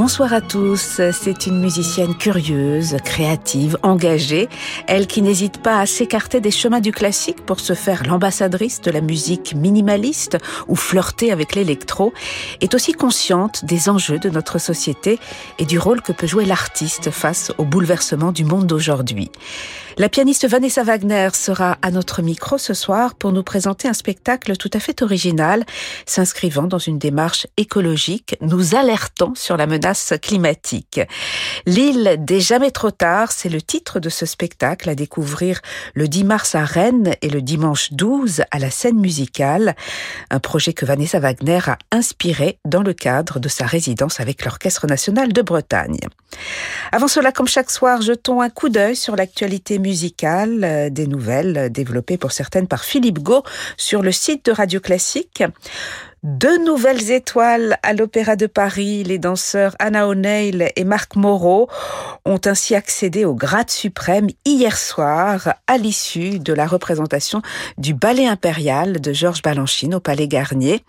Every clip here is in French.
Bonsoir à tous, c'est une musicienne curieuse, créative, engagée, elle qui n'hésite pas à s'écarter des chemins du classique pour se faire l'ambassadrice de la musique minimaliste ou flirter avec l'électro, est aussi consciente des enjeux de notre société et du rôle que peut jouer l'artiste face au bouleversement du monde d'aujourd'hui. La pianiste Vanessa Wagner sera à notre micro ce soir pour nous présenter un spectacle tout à fait original, s'inscrivant dans une démarche écologique, nous alertant sur la menace climatique. L'île des jamais trop tard, c'est le titre de ce spectacle à découvrir le 10 mars à Rennes et le dimanche 12 à la scène musicale, un projet que Vanessa Wagner a inspiré dans le cadre de sa résidence avec l'Orchestre national de Bretagne. Avant cela, comme chaque soir, jetons un coup d'œil sur l'actualité musicale euh, des nouvelles développées pour certaines par Philippe Gau sur le site de Radio Classique. Deux nouvelles étoiles à l'Opéra de Paris, les danseurs Anna O'Neill et Marc Moreau ont ainsi accédé au grade suprême hier soir à l'issue de la représentation du ballet impérial de Georges Balanchine au Palais Garnier.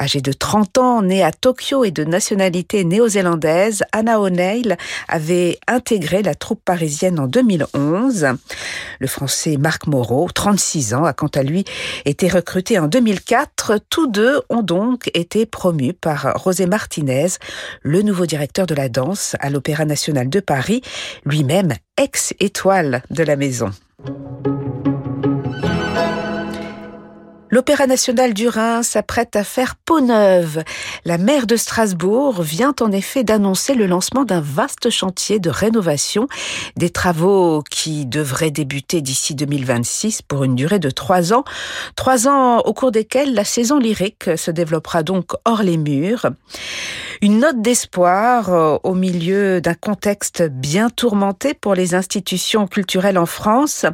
Âgée de 30 ans, née à Tokyo et de nationalité néo-zélandaise, Anna O'Neill avait intégré la troupe parisienne en 2011. Le français Marc Moreau, 36 ans, a quant à lui été recruté en 2004. Tous deux ont donc été promu par José Martinez, le nouveau directeur de la danse à l'Opéra national de Paris, lui-même ex-étoile de la maison. L'Opéra national du Rhin s'apprête à faire peau neuve. La maire de Strasbourg vient en effet d'annoncer le lancement d'un vaste chantier de rénovation, des travaux qui devraient débuter d'ici 2026 pour une durée de trois ans. Trois ans au cours desquels la saison lyrique se développera donc hors les murs. Une note d'espoir euh, au milieu d'un contexte bien tourmenté pour les institutions culturelles en France,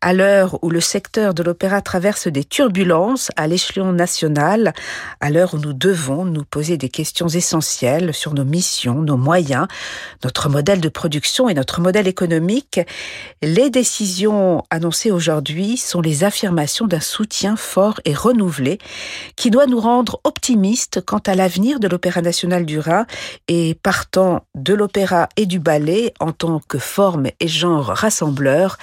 à l'heure où le secteur de l'opéra traverse des turbulences à l'échelon national, à l'heure où nous devons nous poser des questions essentielles sur nos missions, nos moyens, notre modèle de production et notre modèle économique, les décisions annoncées aujourd'hui sont les affirmations d'un soutien fort et renouvelé qui doit nous rendre optimistes quant à l'avenir de l'Opéra national et partant de l'opéra et du ballet en tant que forme et genre rassembleur,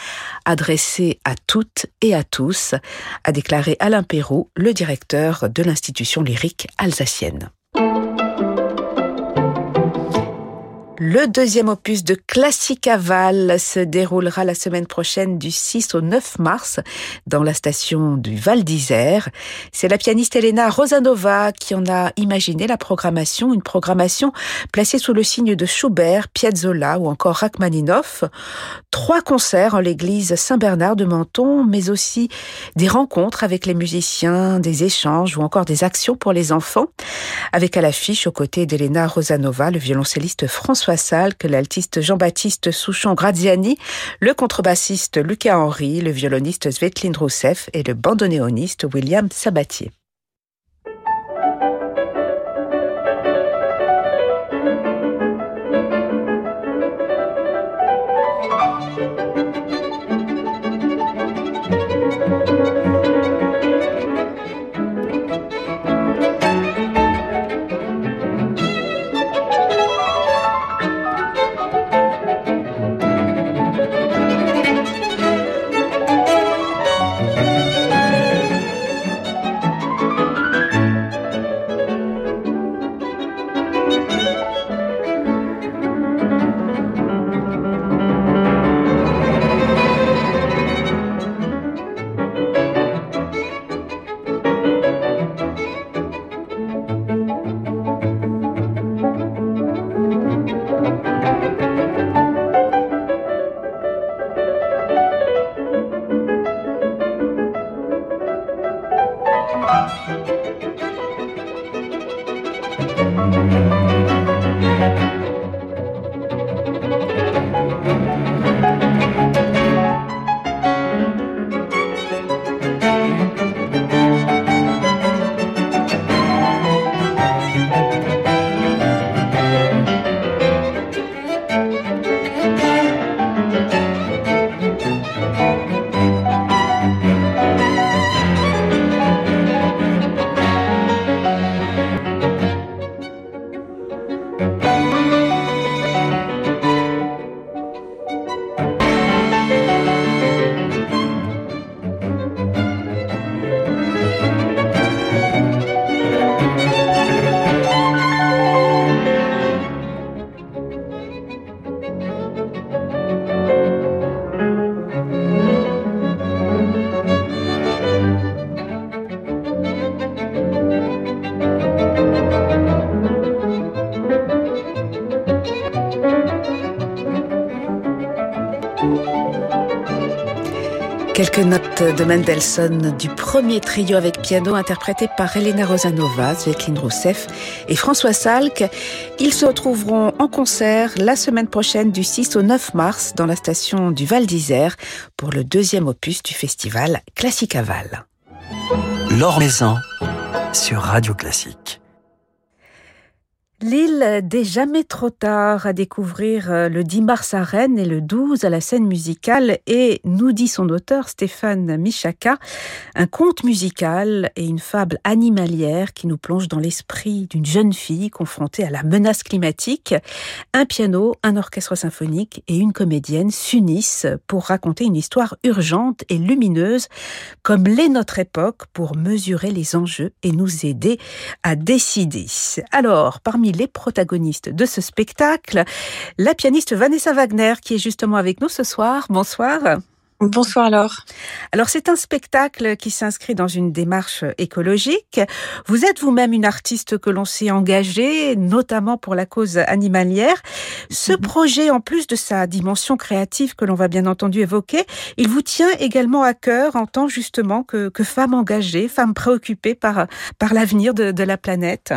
adressé à toutes et à tous, a déclaré Alain Perrault, le directeur de l'institution lyrique alsacienne. Le deuxième opus de Classicaval se déroulera la semaine prochaine du 6 au 9 mars dans la station du Val d'Isère. C'est la pianiste Elena Rosanova qui en a imaginé la programmation, une programmation placée sous le signe de Schubert, Piazzolla ou encore Rachmaninoff. Trois concerts en l'église Saint-Bernard de Menton, mais aussi des rencontres avec les musiciens, des échanges ou encore des actions pour les enfants. Avec à l'affiche aux côtés d'Elena Rosanova, le violoncelliste François que l'altiste Jean-Baptiste Souchon-Graziani, le contrebassiste Lucas Henry, le violoniste Svetlin Rousseff et le bandoneoniste William Sabatier. Música Quelques notes de Mendelssohn du premier trio avec piano interprété par Elena Rosanova, Svetlin Rousseff et François Salk. Ils se retrouveront en concert la semaine prochaine du 6 au 9 mars dans la station du Val d'Isère pour le deuxième opus du festival Classique Aval. L'Or sur Radio Classique. L'île des jamais trop tard à découvrir euh, le 10 mars à Rennes et le 12 à la scène musicale et nous dit son auteur Stéphane Michaka, un conte musical et une fable animalière qui nous plonge dans l'esprit d'une jeune fille confrontée à la menace climatique. Un piano, un orchestre symphonique et une comédienne s'unissent pour raconter une histoire urgente et lumineuse comme l'est notre époque pour mesurer les enjeux et nous aider à décider. Alors, parmi les protagonistes de ce spectacle, la pianiste Vanessa Wagner qui est justement avec nous ce soir. Bonsoir. Bonsoir Laure. Alors c'est un spectacle qui s'inscrit dans une démarche écologique. Vous êtes vous-même une artiste que l'on s'est engagée, notamment pour la cause animalière. Ce mhm. projet, en plus de sa dimension créative que l'on va bien entendu évoquer, il vous tient également à cœur en tant justement que, femme engagée, femme préoccupée par, par l'avenir de, de la planète.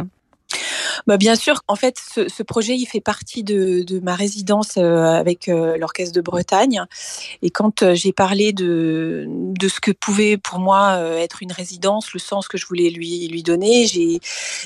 Bah bien sûr, en fait, ce, ce, projet, il fait partie de, de ma résidence euh, avec euh, l'Orchestre de Bretagne. Et quand euh, j'ai parlé de, de ce que pouvait pour moi être une résidence, le sens que je voulais lui, lui donner, j'ai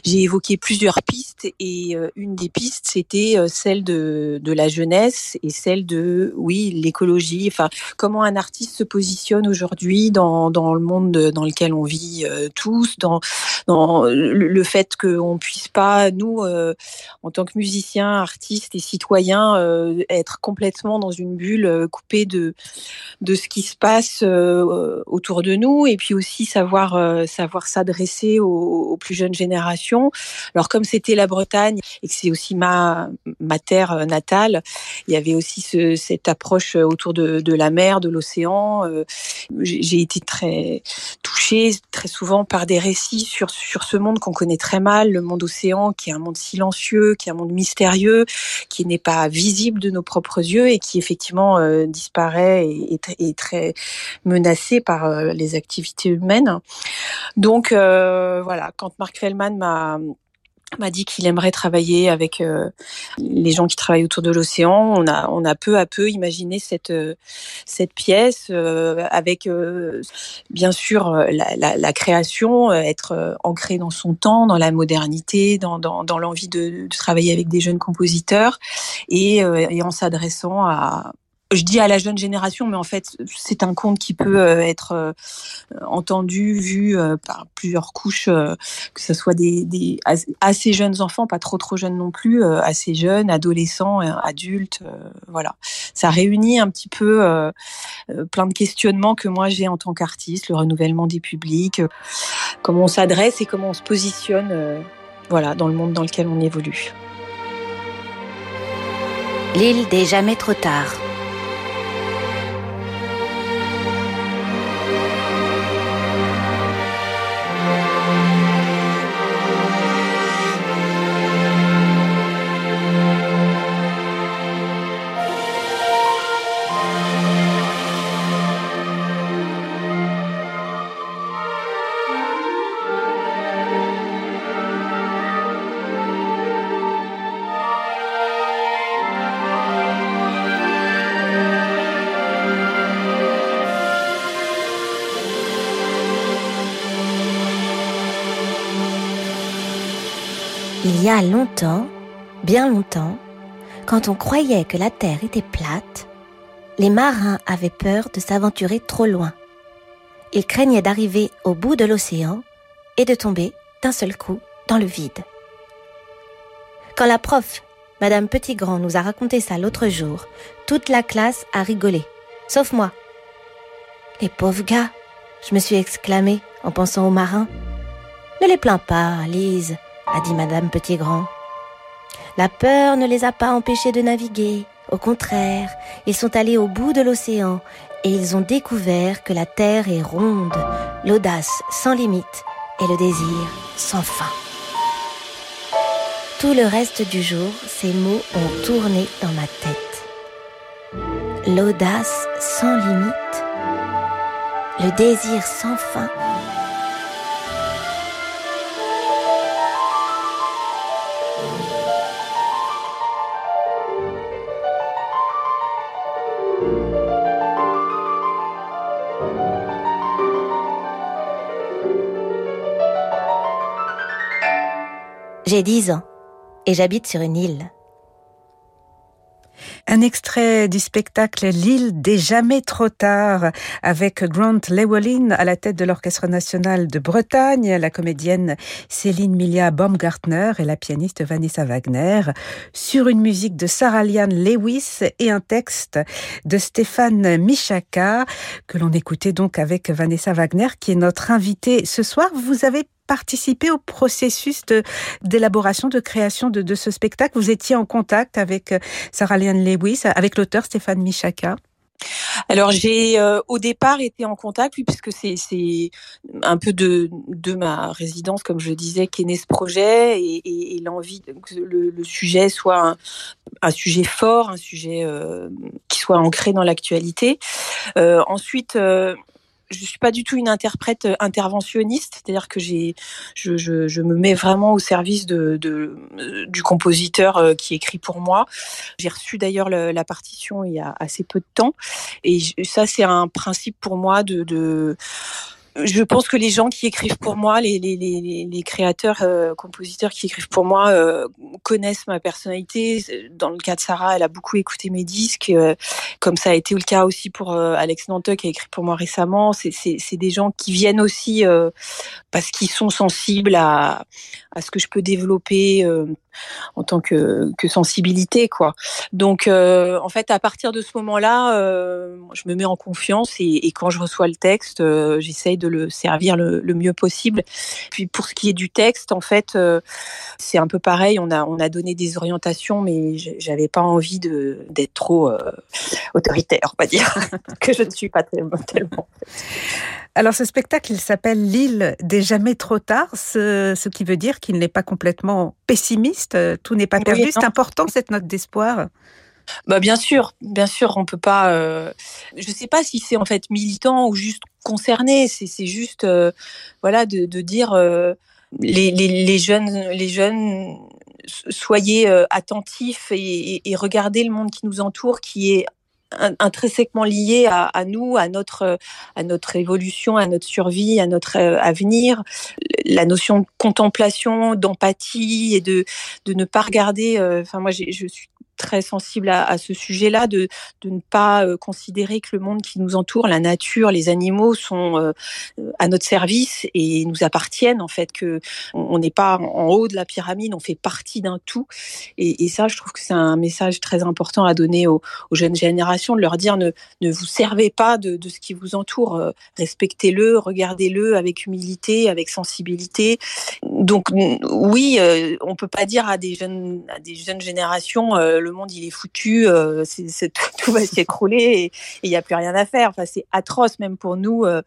évoqué plusieurs pistes. Et une des pistes, c'était celle de, de la jeunesse et celle de, oui, l'écologie. Enfin, comment un artiste se positionne aujourd'hui dans, dans le monde dans lequel on vit tous, dans, dans le fait qu'on puisse pas nous, euh, en tant que musiciens, artistes et citoyens, euh, être complètement dans une bulle euh, coupée de, de ce qui se passe autour de nous et puis aussi savoir, s'adresser aux, plus jeunes générations. Alors comme c'était la Bretagne et que c'est aussi ma, ma terre natale, il y avait aussi ce, cette approche autour de, de la mer, de l'océan. J'ai été très touchée très souvent par des récits sur, sur ce monde qu'on connaît très mal, le monde océan, qui un monde silencieux, qui est un monde mystérieux, qui n'est pas visible de nos propres yeux et qui effectivement euh, disparaît et est très menacé par euh, les activités humaines. Donc euh, voilà, quand Marc Fellman m'a m'a dit qu'il aimerait travailler avec euh, les gens qui travaillent autour de l'océan. On a, on a peu à peu imaginé cette, euh, cette pièce euh, avec bien sûr la, la, la création, être ancré dans son temps, dans la modernité, dans, dans, dans l'envie de, de, travailler avec des jeunes compositeurs et, et en s'adressant à, je dis à la jeune génération, mais en fait, c'est un conte qui peut euh, être euh, entendu, vu euh, par plusieurs couches, que ce soit des, assez jeunes enfants, pas trop trop jeunes non plus, assez jeunes, adolescents, adultes, voilà. Ça réunit un petit peu plein de questionnements que moi j'ai en tant qu'artiste, le renouvellement des publics, comment on s'adresse et comment on se positionne, voilà, dans le monde dans lequel on évolue. L'île des jamais trop tard. Longtemps, bien longtemps, quand on croyait que la Terre était plate, les marins avaient peur de s'aventurer trop loin. Ils craignaient d'arriver au bout de l'océan et de tomber d'un seul coup dans le vide. Quand la prof, Madame Petitgrand, nous a raconté ça l'autre jour, toute la classe a rigolé, sauf moi. Les pauvres gars, je me suis exclamée en pensant aux marins. Ne les plains pas, Lise, a dit Madame Petit-Grand. La peur ne les a pas empêchés de naviguer. Au contraire, ils sont allés au bout de l'océan et ils ont découvert que la terre est ronde, l'audace sans limite et le désir sans fin. Tout le reste du jour, ces mots ont tourné dans ma tête. L'audace sans limite le désir sans fin. J'ai dix ans et j'habite sur une île. Un extrait du spectacle L'île des jamais trop tard avec Grant Llewellyn à la tête de l'Orchestre national de Bretagne, la comédienne Céline Milia Baumgartner et la pianiste Vanessa Wagner sur une musique de Sarah Liane Lewis et un texte de Stéphane Michaka que l'on écoutait donc avec Vanessa Wagner qui est notre invitée ce soir. Vous avez participé au processus d'élaboration, de, création de, ce spectacle? Vous étiez en contact avec euh, Sarah Liane Lewis, avec l'auteur Stéphane Michaka alors j'ai euh, au départ été en contact, puisque c'est un peu de ma résidence, comme je disais, qu'est né ce projet et, l'envie que le, sujet soit un, un, sujet fort, un sujet euh, qui soit ancré dans l'actualité. Euh, ensuite, je suis pas du tout une interprète euh, interventionniste, c'est-à-dire que j'ai, je, je, je, me mets vraiment au service de, de du compositeur euh, qui écrit pour moi. J'ai reçu d'ailleurs la partition il y a assez peu de temps, et ça c'est un principe pour moi de, de je pense que les gens qui écrivent pour moi, les, les, les, les créateurs, euh, compositeurs qui écrivent pour moi, euh, connaissent ma personnalité. Dans le cas de Sarah, elle a beaucoup écouté mes disques, euh, comme ça a été le cas aussi pour Alex Nanteux qui a écrit pour moi récemment. C'est des gens qui viennent aussi parce qu'ils sont sensibles à, à ce que je peux développer en tant que, sensibilité quoi. Donc euh, en fait à partir de ce moment-là, euh, je me mets en confiance et, quand je reçois le texte, euh, j'essaye de le servir le, mieux possible. Puis pour ce qui est du texte, en fait, euh, c'est un peu pareil. On a on a donné des orientations, mais j'avais pas envie de d'être trop autoritaire, on va dire, que je ne suis pas tellement. Alors ce spectacle, il s'appelle L'île des jamais trop tard, ce, ce qui veut dire qu'il n'est pas complètement pessimiste, tout n'est pas perdu. Oui, c'est important cette note d'espoir. Bah bien sûr, bien sûr, on peut pas. Euh, je sais pas si c'est en fait militant ou juste concerné. C'est juste, euh, voilà, de, de dire euh, les, les, les, jeunes, les jeunes, soyez euh, attentifs et, et, et, regardez le monde qui nous entoure, qui est intrinsèquement lié à, à, nous, à notre, à notre évolution, à notre survie, à notre euh, avenir. La notion de contemplation, d'empathie et de, de ne pas regarder. Euh, enfin, moi, je suis très sensible à, ce sujet-là, de, de, ne pas euh, considérer que le monde qui nous entoure, la nature, les animaux sont euh, à notre service et nous appartiennent en fait, que on n'est pas en haut de la pyramide, on fait partie d'un tout. Et, ça, je trouve que c'est un message très important à donner aux, aux, jeunes générations, de leur dire ne, ne vous servez pas de, de ce qui vous entoure, euh, respectez-le, regardez-le avec humilité, avec sensibilité. Donc oui, euh, on peut pas dire à des jeunes, à des jeunes générations le le monde il est foutu, euh, tout va s'écrouler et il n'y a plus rien à faire. Enfin, c'est atroce même pour nous. Euh,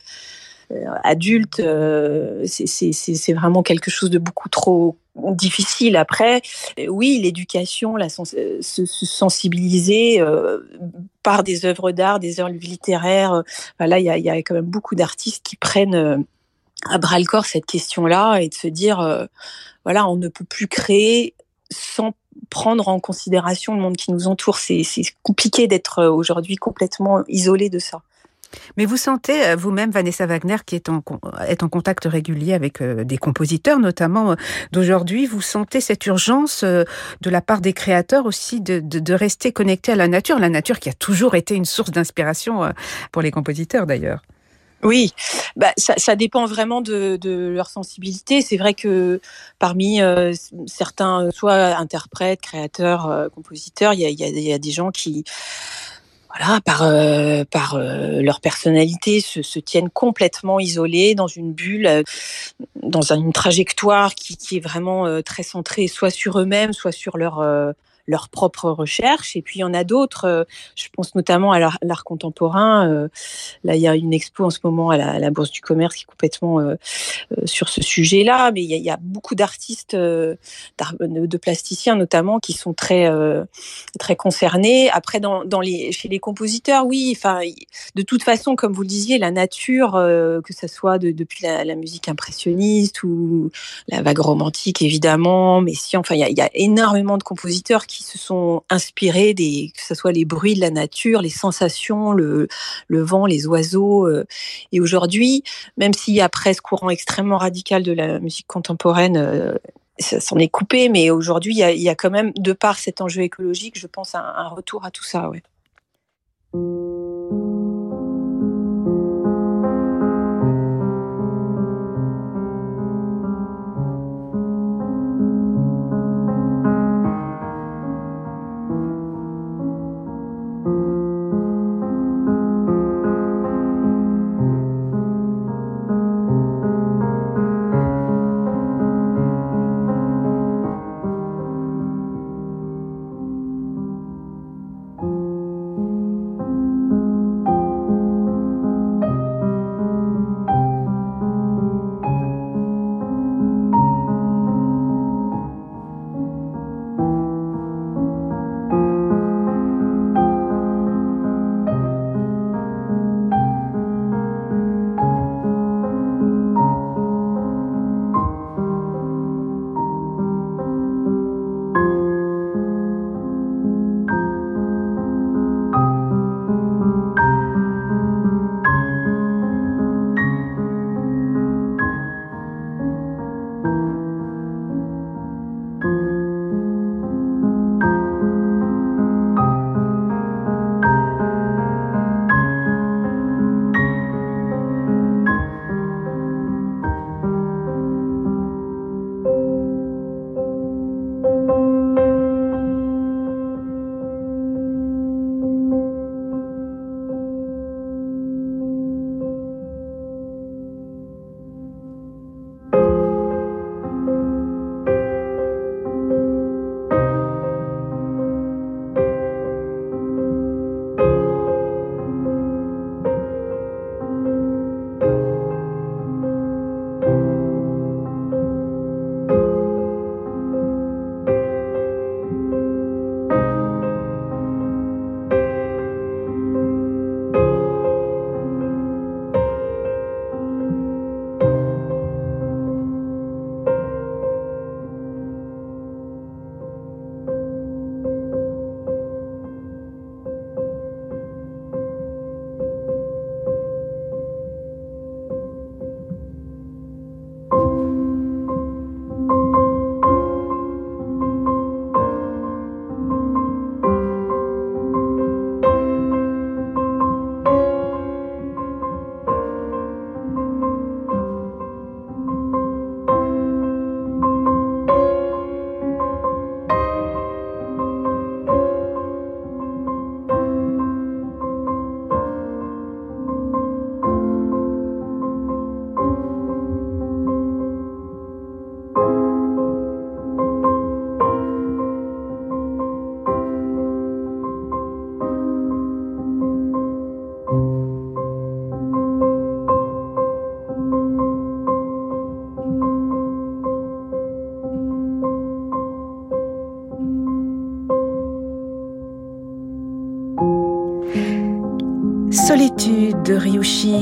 euh adultes, euh, c'est, vraiment quelque chose de beaucoup trop difficile. Après, oui, l'éducation, la se, se, sensibiliser euh, par des œuvres d'art, des œuvres littéraires. Là, il y a, quand même beaucoup d'artistes qui prennent à bras le corps cette question-là et de se dire, voilà, on ne peut plus créer sans prendre en considération le monde qui nous entoure. C'est compliqué d'être euh, aujourd'hui complètement isolé de ça. Mais vous sentez euh, vous-même, Vanessa Wagner, qui est en, est en contact régulier avec euh, des compositeurs, notamment d'aujourd'hui, vous sentez cette urgence de la part des créateurs aussi de, de, de, rester connecté à la nature, la nature qui a toujours été une source d'inspiration pour les compositeurs d'ailleurs. Oui, bah, ça, dépend vraiment de, leur sensibilité. C'est vrai que parmi euh, certains, soit interprètes, créateurs, euh, compositeurs, il y a, des gens qui, voilà, par, euh, leur personnalité, se, tiennent complètement isolés dans une bulle, dans une trajectoire qui est vraiment très centrée, soit sur eux-mêmes, soit sur leur leurs propres recherches. Et puis il y en a d'autres. je pense notamment à l'art contemporain. là, il y a une expo en ce moment à la, Bourse du Commerce qui est complètement sur ce sujet-là. Mais il y a, beaucoup d'artistes, de plasticiens notamment, qui sont très très concernés. Après, dans, dans les, chez les compositeurs, oui. De toute façon, comme vous le disiez, la nature, que ce soit depuis la, musique impressionniste ou la vague romantique évidemment, mais si enfin il y, a, énormément de compositeurs se sont inspirés des que ce soit les bruits de la nature, les sensations, le, vent, les oiseaux. Euh, et aujourd'hui, même s'il y a presque courant extrêmement radical de la musique contemporaine, euh, ça s'en est coupé, mais aujourd'hui, il y, a, quand même, de par cet enjeu écologique, je pense, un, un retour à tout ça. Ouais.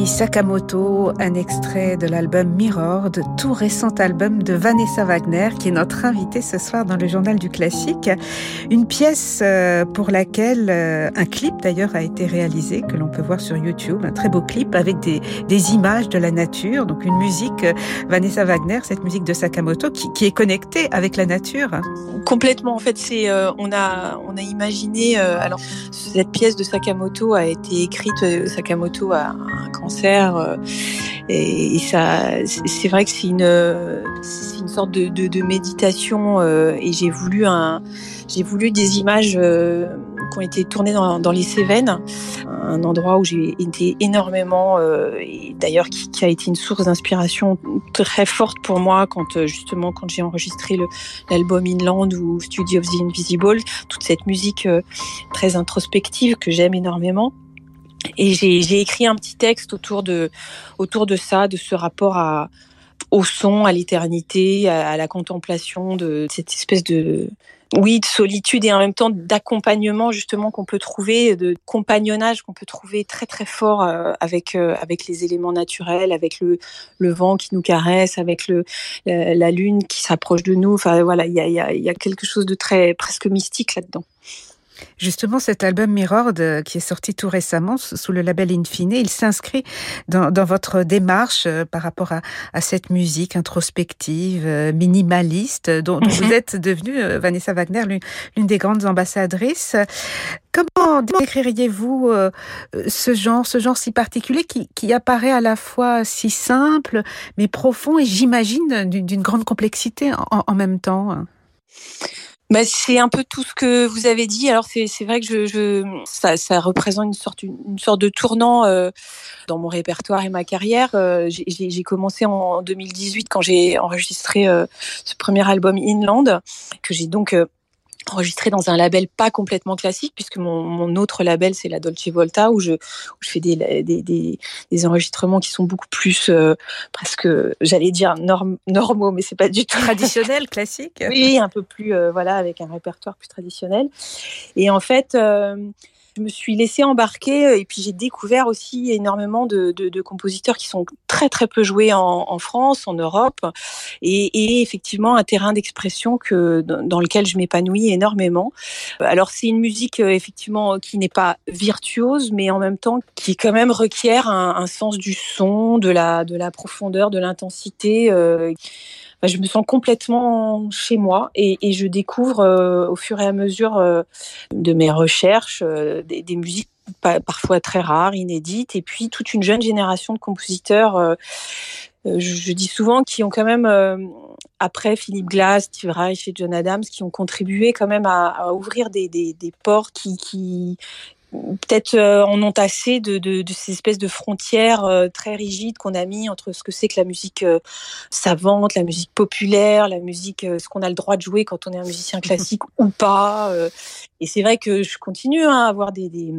Sakamoto, un extrait de l'album Mirror, de tout récent album de Vanessa Wagner, qui est notre invitée ce soir dans le journal du classique. Une pièce euh, pour laquelle euh, un clip d'ailleurs a été réalisé, que l'on peut voir sur YouTube, un très beau clip avec des, images de la nature, donc une musique euh, Vanessa Wagner, cette musique de Sakamoto qui, est connectée avec la nature. Complètement, en fait, c'est on a on a imaginé alors cette pièce de Sakamoto a été écrite Sakamoto un Euh, et, ça, c'est vrai que c'est une, sorte de, méditation. Euh, et j'ai voulu des images euh, qui ont été tournés dans, les Cévennes, un endroit où j'ai été énormément, et d'ailleurs qui, a été une source d'inspiration très forte pour moi quand justement quand j'ai enregistré l'album Inland ou Studio of the Invisible, toute cette musique très introspective que j'aime énormément. Et j'ai écrit un petit texte autour de, autour de ça, de ce rapport au son, à l'éternité, à, la contemplation de cette espèce de oui, de solitude et en même temps d'accompagnement justement qu'on peut trouver, de compagnonnage qu'on peut trouver très très fort euh, avec euh, avec les éléments naturels, avec le, vent qui nous caresse, avec le la lune qui s'approche de nous. Enfin voilà, il y a quelque chose de très presque mystique là-dedans. Justement, cet album Mirror qui est sorti tout récemment sous le label Infine, il s'inscrit dans, votre démarche euh, par rapport à, cette musique introspective, euh, minimaliste, dont, vous mhm. êtes devenue, euh, Vanessa Wagner, l'une des grandes ambassadrices. Comment décririez-vous ce genre, ce genre si particulier qui, apparaît à la fois si simple, mais profond et j'imagine d'une grande complexité en même temps? Bah, c'est un peu tout ce que vous avez dit. Alors c'est vrai que je, je ça, ça, représente une sorte une, sorte de tournant euh, dans mon répertoire et ma carrière. Euh, j'ai commencé en 2018 quand j'ai enregistré euh, ce premier album Inland que j'ai donc euh, enregistré dans un label pas complètement classique puisque mon, mon autre label c'est la Dolce Volta où je, où je fais des, des, des, des, enregistrements qui sont beaucoup plus euh, presque j'allais dire norm, normaux mais c'est pas du tout traditionnel classique oui un peu plus euh, voilà avec un répertoire plus traditionnel. Et en fait euh, je me suis laissée embarquer euh, et puis j'ai découvert aussi énormément de, compositeurs qui sont très très peu joués en, France, en Europe, et, effectivement un terrain d'expression que dans lequel je m'épanouis énormément. Alors c'est une musique euh, effectivement qui n'est pas virtuose, mais en même temps qui quand même requiert un, sens du son, de la de la profondeur, de l'intensité. Euh, je me sens complètement chez moi et, je découvre euh, au fur et à mesure euh, de mes recherches euh, des, musiques parfois très rares, inédites, et puis toute une jeune génération de compositeurs. Je, dis souvent qui ont quand même, après Philippe Glass, Steve Reich et John Adams, qui ont contribué quand même à, ouvrir des, des, qui, peut-être euh, en ont assez de, de, de, ces espèces de frontières euh, très rigides qu'on a mis entre ce que c'est que la musique euh, savante, la musique populaire, la musique, ce qu'on a le droit de jouer quand on est un musicien classique ou pas. et c'est vrai que je continue hein, à avoir des, des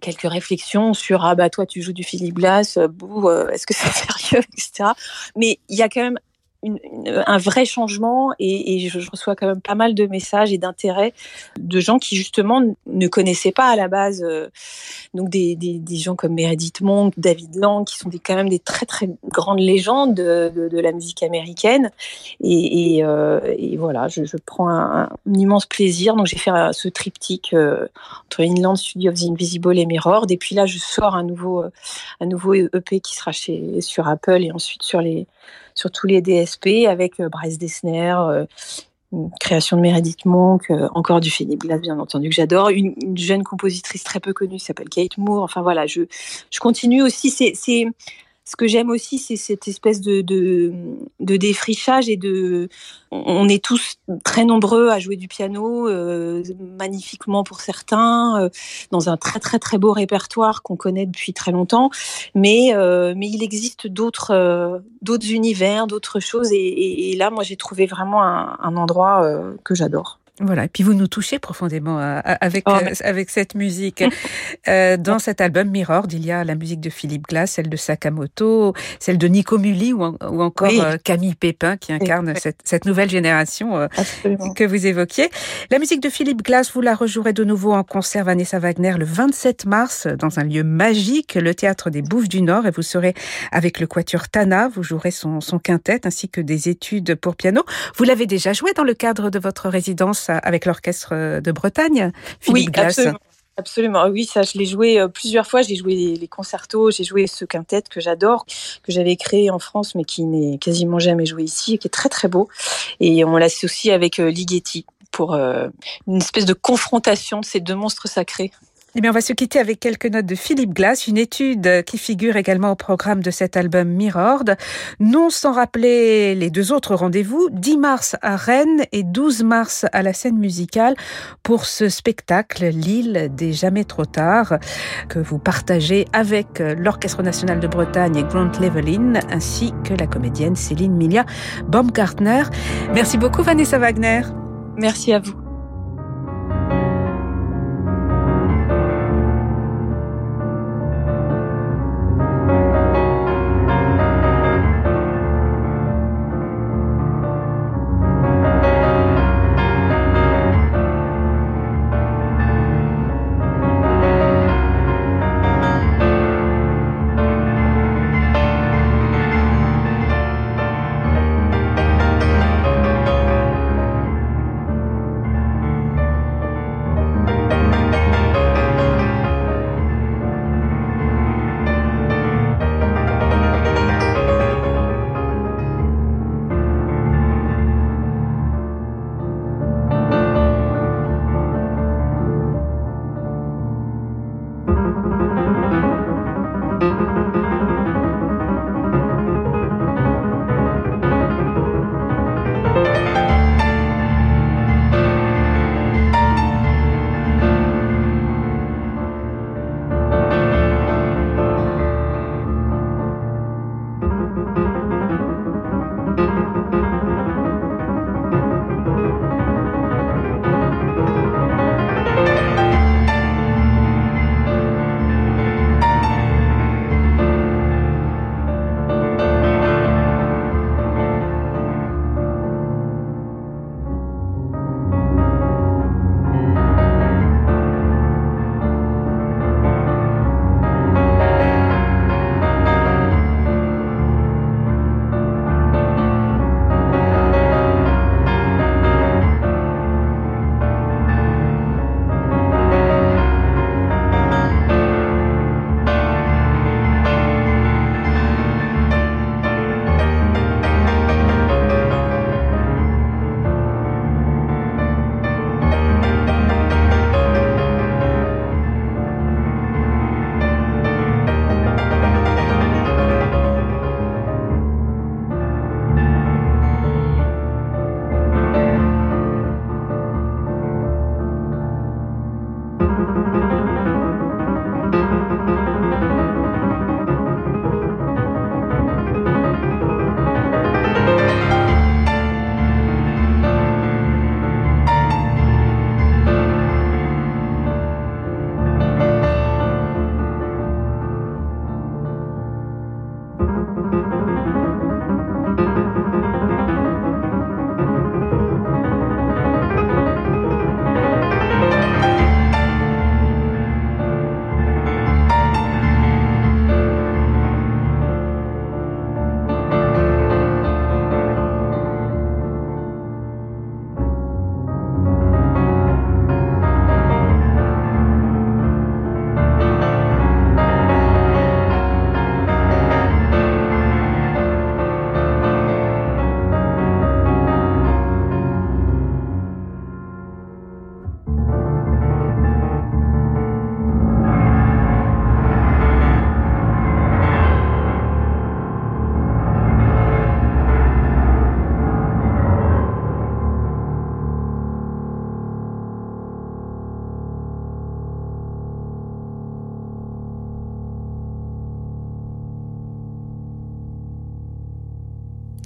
quelques réflexions sur ah bah toi tu joues du Philippe Glass, bouh, est-ce que c'est sérieux, etc. Mais il y a quand même un vrai changement et, je, reçois quand même pas mal de messages et d'intérêts de gens qui justement ne connaissaient pas à la base euh, donc des, des, gens comme Meredith Monk, David Lang qui sont des, quand même des très très grandes légendes de, de, la musique américaine. Et, euh, voilà je, prends un, immense plaisir. Donc j'ai fait ce triptyque euh, entre Inland Studio of the Invisible et Mirror et puis là je sors un nouveau un nouveau EP qui sera chez sur Apple et ensuite sur les sur tous les DSP avec euh, Bryce Dessner, euh, création de Meredith Monk, euh, encore du Philippe Glass bien entendu que j'adore, une, une, jeune compositrice très peu connue s'appelle Kate Moore. Enfin voilà, je, je continue aussi. C'est ce que j'aime aussi, c'est cette espèce de, défrichage et de. On est tous très nombreux à jouer du piano, euh, magnifiquement pour certains, euh, dans un très très très beau répertoire qu'on connaît depuis très longtemps. Mais euh, mais il existe d'autres univers, d'autres choses. Et, là, moi, j'ai trouvé vraiment un, endroit que j'adore. Voilà, et puis vous nous touchez profondément euh, avec, oh, euh, avec cette musique. euh, dans cet album Mirror, il y a la musique de Philippe Glass, celle de Sakamoto, celle de Nico Muli ou, en, ou encore oui. Camille Pépin qui incarne oui. cette, cette, nouvelle génération euh, que vous évoquiez. La musique de Philippe Glass, vous la rejouerez de nouveau en concert Vanessa Wagner le 27 mars dans un lieu magique, le théâtre des Bouffes du Nord, et vous serez avec le quatuor Tana, vous jouerez son, son quintet ainsi que des études pour piano. Vous l'avez déjà joué dans le cadre de votre résidence avec l'orchestre de Bretagne, Philippe oui, Glass. Absolument. Absolument, oui, ça je l'ai joué euh, plusieurs fois. J'ai joué les, les concertos, j'ai joué ce quintet que j'adore, que j'avais créé en France, mais qui n'est quasiment jamais joué ici, et qui est très très beau. Et on l'associe avec euh, Ligeti pour euh, une espèce de confrontation de ces deux monstres sacrés. Eh bien, on va se quitter avec quelques notes de Philippe Glass, une étude qui figure également au programme de cet album Mirror. Non sans rappeler les deux autres rendez-vous, 10 mars à Rennes et 12 mars à la scène musicale pour ce spectacle L'île des jamais trop tard que vous partagez avec l'Orchestre national de Bretagne et Grant Levelin ainsi que la comédienne Céline Milia Baumgartner. Merci beaucoup Vanessa Wagner. Merci à vous.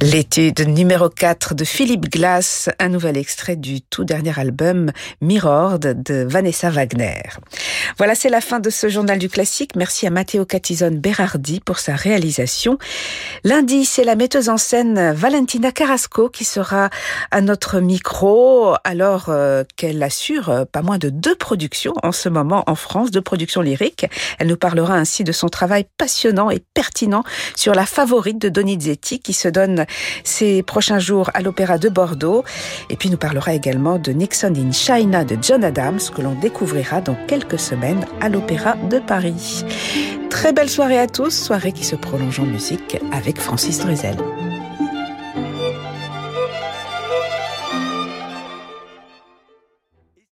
L'étude numéro 4 de Philippe Glass, un nouvel extrait du tout dernier album Mirror de Vanessa Wagner. Voilà, c'est la fin de ce journal du classique. Merci à Matteo Catizone Berardi pour sa réalisation. Lundi, c'est la metteuse en scène Valentina Carrasco qui sera à notre micro alors euh, qu'elle assure euh, pas moins de deux productions en ce moment en France, deux productions lyriques. Elle nous parlera ainsi de son travail passionnant et pertinent sur la favorite de Donizetti qui se donne ces prochains jours à l'Opéra de Bordeaux. Et puis nous parlera également de Nixon in China de John Adams que l'on découvrira dans quelques semaines à l'Opéra de Paris. Très belle soirée à tous, soirée qui se prolonge en musique avec Francis Drezel.